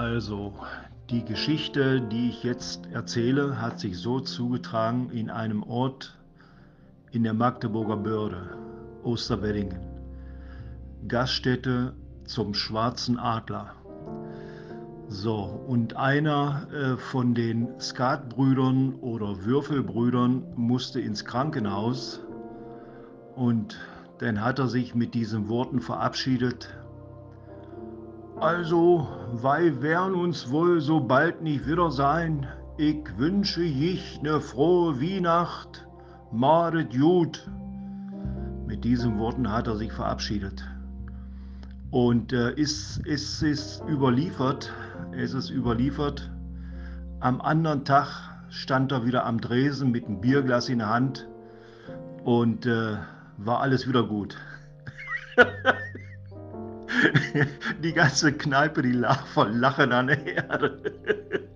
Also, die Geschichte, die ich jetzt erzähle, hat sich so zugetragen in einem Ort in der Magdeburger Börde, Osterweddingen. Gaststätte zum Schwarzen Adler. So, und einer äh, von den Skatbrüdern oder Würfelbrüdern musste ins Krankenhaus und dann hat er sich mit diesen Worten verabschiedet, also, weil werden uns wohl so bald nicht wieder sein. Ich wünsche ich ne frohe Weihnacht, madet gut. Mit diesen Worten hat er sich verabschiedet. Und äh, ist, ist, ist überliefert, es ist überliefert, am anderen Tag stand er wieder am Dresen mit einem Bierglas in der Hand und äh, war alles wieder gut. die ganze Kneipe, die lag voll Lachen an der Erde.